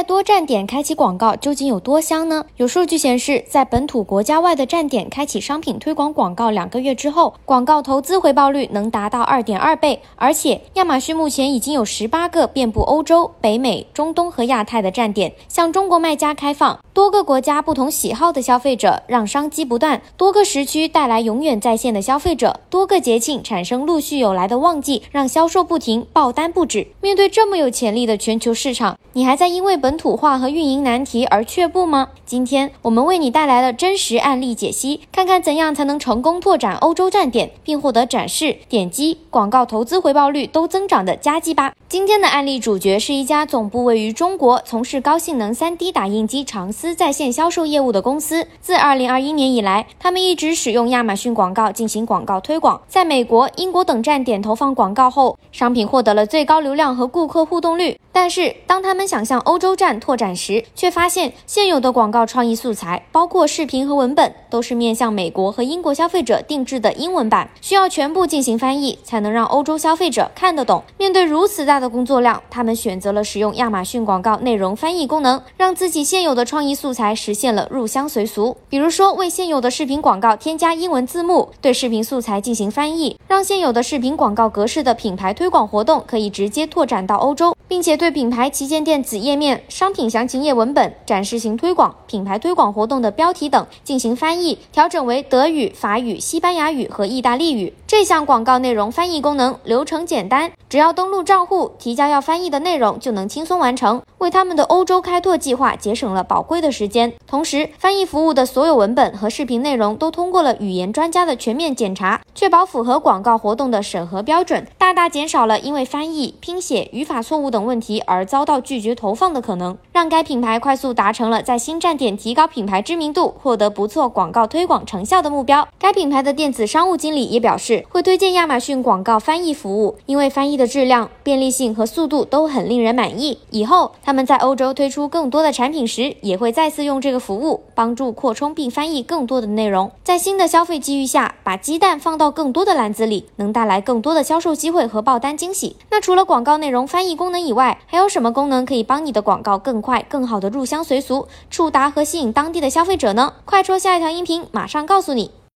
在多站点开启广告究竟有多香呢？有数据显示，在本土国家外的站点开启商品推广广告两个月之后，广告投资回报率能达到二点二倍。而且，亚马逊目前已经有十八个遍布欧洲、北美、中东和亚太的站点向中国卖家开放。多个国家不同喜好的消费者让商机不断，多个时区带来永远在线的消费者，多个节庆产生陆续有来的旺季，让销售不停，爆单不止。面对这么有潜力的全球市场，你还在因为本本土化和运营难题而却步吗？今天我们为你带来了真实案例解析，看看怎样才能成功拓展欧洲站点，并获得展示、点击、广告投资回报率都增长的佳绩吧。今天的案例主角是一家总部位于中国、从事高性能 3D 打印机长丝在线销售业务的公司。自2021年以来，他们一直使用亚马逊广告进行广告推广，在美国、英国等站点投放广告后，商品获得了最高流量和顾客互动率。但是，当他们想向欧洲站拓展时，却发现现有的广告创意素材，包括视频和文本，都是面向美国和英国消费者定制的英文版，需要全部进行翻译，才能让欧洲消费者看得懂。面对如此大的工作量，他们选择了使用亚马逊广告内容翻译功能，让自己现有的创意素材实现了入乡随俗。比如说，为现有的视频广告添加英文字幕，对视频素材进行翻译，让现有的视频广告格式的品牌推广活动可以直接拓展到欧洲。并且对品牌旗舰店子页面、商品详情页文本、展示型推广、品牌推广活动的标题等进行翻译，调整为德语、法语、西班牙语和意大利语。这项广告内容翻译功能流程简单，只要登录账户，提交要翻译的内容就能轻松完成，为他们的欧洲开拓计划节省了宝贵的时间。同时，翻译服务的所有文本和视频内容都通过了语言专家的全面检查，确保符合广告活动的审核标准，大大减少了因为翻译、拼写、语法错误等。问题而遭到拒绝投放的可能，让该品牌快速达成了在新站点提高品牌知名度、获得不错广告推广成效的目标。该品牌的电子商务经理也表示，会推荐亚马逊广告翻译服务，因为翻译的质量、便利性和速度都很令人满意。以后他们在欧洲推出更多的产品时，也会再次用这个服务帮助扩充并翻译更多的内容。在新的消费机遇下，把鸡蛋放到更多的篮子里，能带来更多的销售机会和爆单惊喜。那除了广告内容翻译功能以外，还有什么功能可以帮你的广告更快、更好的入乡随俗，触达和吸引当地的消费者呢？快戳下一条音频，马上告诉你。